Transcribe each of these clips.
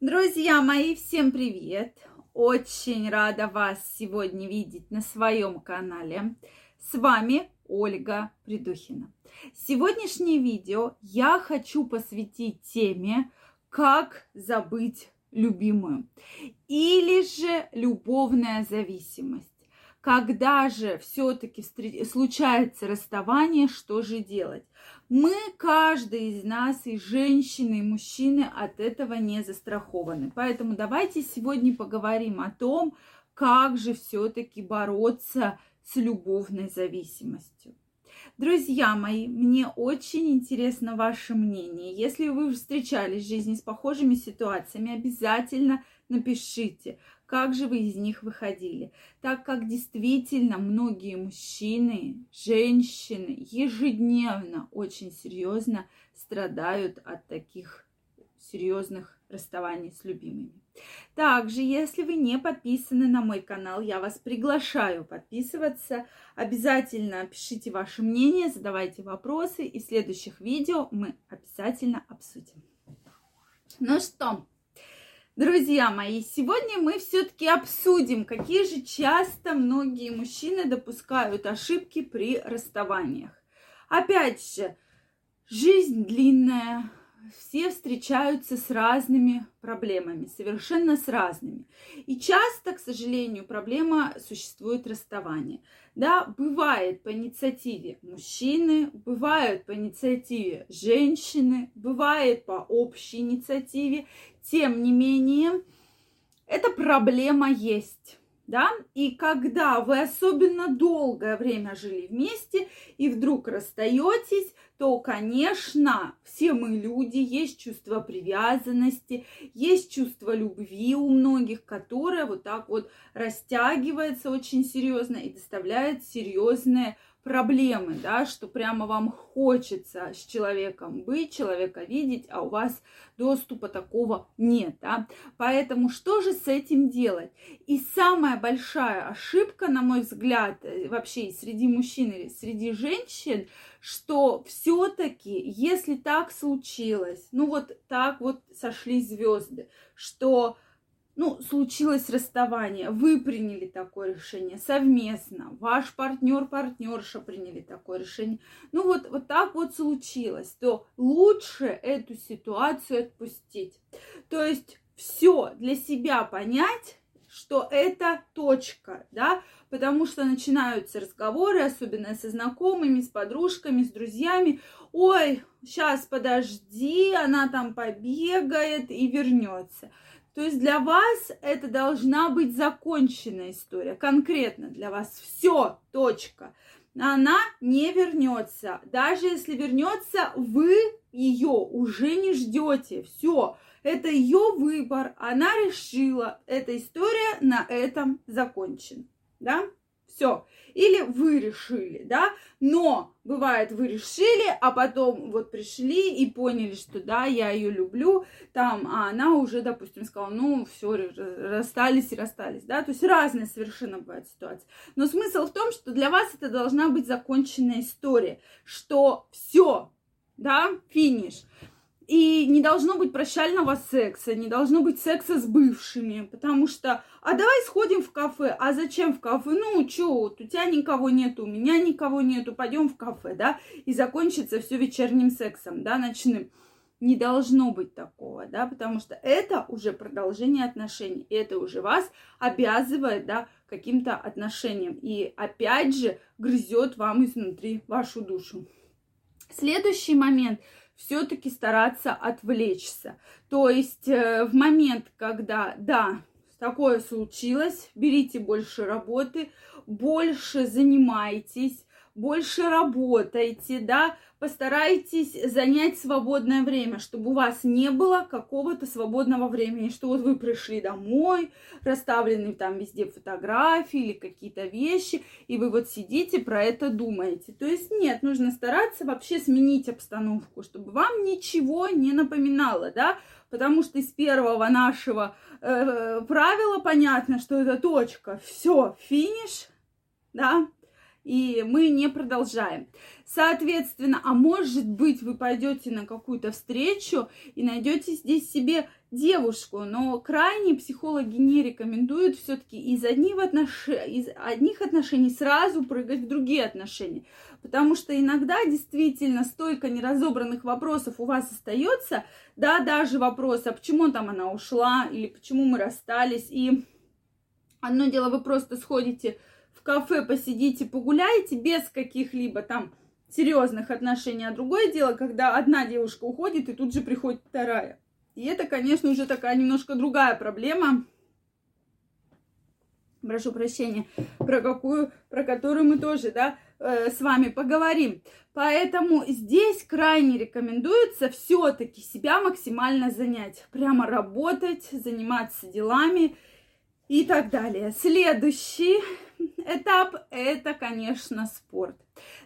Друзья мои, всем привет! Очень рада вас сегодня видеть на своем канале. С вами Ольга Придухина. Сегодняшнее видео я хочу посвятить теме «Как забыть любимую» или же «Любовная зависимость». Когда же все-таки случается расставание, что же делать? Мы, каждый из нас, и женщины, и мужчины от этого не застрахованы. Поэтому давайте сегодня поговорим о том, как же все-таки бороться с любовной зависимостью. Друзья мои, мне очень интересно ваше мнение. Если вы встречались в жизни с похожими ситуациями, обязательно напишите, как же вы из них выходили. Так как действительно многие мужчины, женщины ежедневно очень серьезно страдают от таких серьезных расставаний с любимыми. Также, если вы не подписаны на мой канал, я вас приглашаю подписываться. Обязательно пишите ваше мнение, задавайте вопросы, и в следующих видео мы обязательно обсудим. Ну что, Друзья мои, сегодня мы все-таки обсудим, какие же часто многие мужчины допускают ошибки при расставаниях. Опять же, жизнь длинная, все встречаются с разными проблемами, совершенно с разными. И часто, к сожалению, проблема существует расставание. Да, бывает по инициативе мужчины, бывает по инициативе женщины, бывает по общей инициативе. Тем не менее, эта проблема есть да, и когда вы особенно долгое время жили вместе и вдруг расстаетесь, то, конечно, все мы люди, есть чувство привязанности, есть чувство любви у многих, которое вот так вот растягивается очень серьезно и доставляет серьезные проблемы, да, что прямо вам хочется с человеком быть, человека видеть, а у вас доступа такого нет, да. Поэтому что же с этим делать? И самая большая ошибка, на мой взгляд, э, вообще среди мужчин и среди женщин, что все-таки, если так случилось, ну вот так вот сошли звезды, что ну, случилось расставание, вы приняли такое решение совместно, ваш партнер, партнерша приняли такое решение, ну вот, вот так вот случилось, то лучше эту ситуацию отпустить. То есть все для себя понять, что это точка, да, потому что начинаются разговоры, особенно со знакомыми, с подружками, с друзьями. Ой, сейчас подожди, она там побегает и вернется. То есть для вас это должна быть законченная история, конкретно для вас. Все, точка. Она не вернется. Даже если вернется, вы ее уже не ждете. Все, это ее выбор. Она решила. Эта история на этом закончена. Да? Все. Или вы решили, да, но бывает вы решили, а потом вот пришли и поняли, что да, я ее люблю, там, а она уже, допустим, сказала, ну, все, расстались и расстались, да, то есть разные совершенно бывают ситуации. Но смысл в том, что для вас это должна быть законченная история, что все, да, финиш. И не должно быть прощального секса, не должно быть секса с бывшими, потому что, а давай сходим в кафе, а зачем в кафе? Ну, чё, у тебя никого нету, у меня никого нету, пойдем в кафе, да, и закончится все вечерним сексом, да, ночным. Не должно быть такого, да, потому что это уже продолжение отношений, и это уже вас обязывает, да, каким-то отношениям, и опять же грызет вам изнутри вашу душу. Следующий момент – все-таки стараться отвлечься. То есть э, в момент, когда, да, такое случилось, берите больше работы, больше занимайтесь, больше работайте, да, постарайтесь занять свободное время, чтобы у вас не было какого-то свободного времени, что вот вы пришли домой, расставлены там везде фотографии или какие-то вещи, и вы вот сидите, про это думаете. То есть нет, нужно стараться вообще сменить обстановку, чтобы вам ничего не напоминало, да, потому что из первого нашего э, правила понятно, что это точка, все, финиш, да, и мы не продолжаем. Соответственно, а может быть, вы пойдете на какую-то встречу и найдете здесь себе девушку, но крайне психологи не рекомендуют все-таки из, одних отнош... из одних отношений сразу прыгать в другие отношения. Потому что иногда действительно столько неразобранных вопросов у вас остается, да, даже вопрос, а почему там она ушла, или почему мы расстались, и одно дело, вы просто сходите в кафе, посидите, погуляете без каких-либо там серьезных отношений, а другое дело, когда одна девушка уходит, и тут же приходит вторая. И это, конечно, уже такая немножко другая проблема. Прошу прощения, про какую, про которую мы тоже, да, э, с вами поговорим. Поэтому здесь крайне рекомендуется все-таки себя максимально занять, прямо работать, заниматься делами и так далее. Следующий этап – это, конечно, спорт.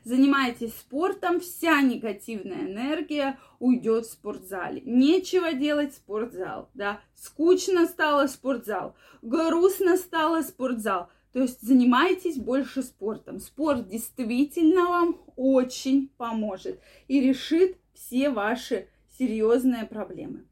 Занимайтесь спортом, вся негативная энергия уйдет в спортзале. Нечего делать спортзал, да. Скучно стало спортзал, грустно стало спортзал. То есть занимайтесь больше спортом. Спорт действительно вам очень поможет и решит все ваши серьезные проблемы.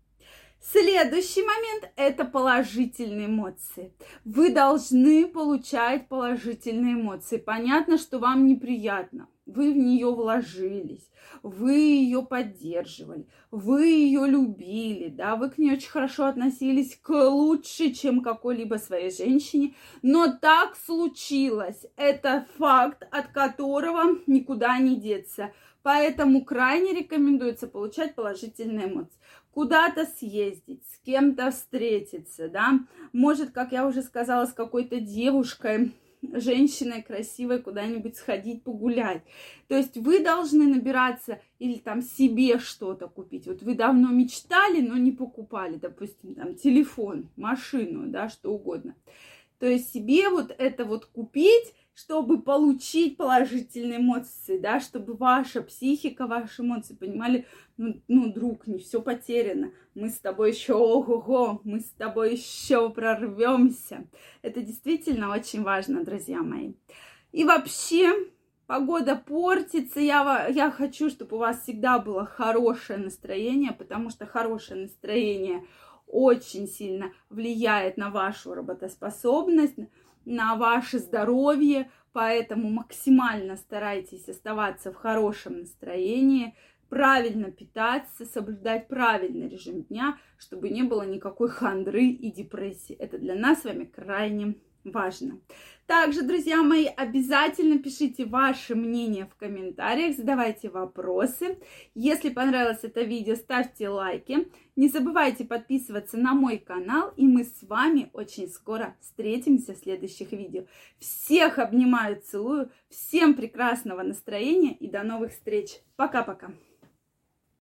Следующий момент – это положительные эмоции. Вы должны получать положительные эмоции. Понятно, что вам неприятно. Вы в нее вложились, вы ее поддерживали, вы ее любили, да, вы к ней очень хорошо относились к лучше, чем какой-либо своей женщине, но так случилось. Это факт, от которого никуда не деться. Поэтому крайне рекомендуется получать положительные эмоции куда-то съездить, с кем-то встретиться, да, может, как я уже сказала, с какой-то девушкой, женщиной красивой куда-нибудь сходить погулять. То есть вы должны набираться или там себе что-то купить. Вот вы давно мечтали, но не покупали, допустим, там телефон, машину, да, что угодно. То есть себе вот это вот купить, чтобы получить положительные эмоции, да, чтобы ваша психика, ваши эмоции понимали, ну, ну, друг, не все потеряно, мы с тобой еще, ого-го, мы с тобой еще прорвемся. Это действительно очень важно, друзья мои. И вообще, погода портится, я, я хочу, чтобы у вас всегда было хорошее настроение, потому что хорошее настроение очень сильно влияет на вашу работоспособность, на ваше здоровье, поэтому максимально старайтесь оставаться в хорошем настроении, правильно питаться, соблюдать правильный режим дня, чтобы не было никакой хандры и депрессии. Это для нас с вами крайне важно. Также, друзья мои, обязательно пишите ваше мнение в комментариях, задавайте вопросы. Если понравилось это видео, ставьте лайки. Не забывайте подписываться на мой канал, и мы с вами очень скоро встретимся в следующих видео. Всех обнимаю, целую, всем прекрасного настроения и до новых встреч. Пока-пока.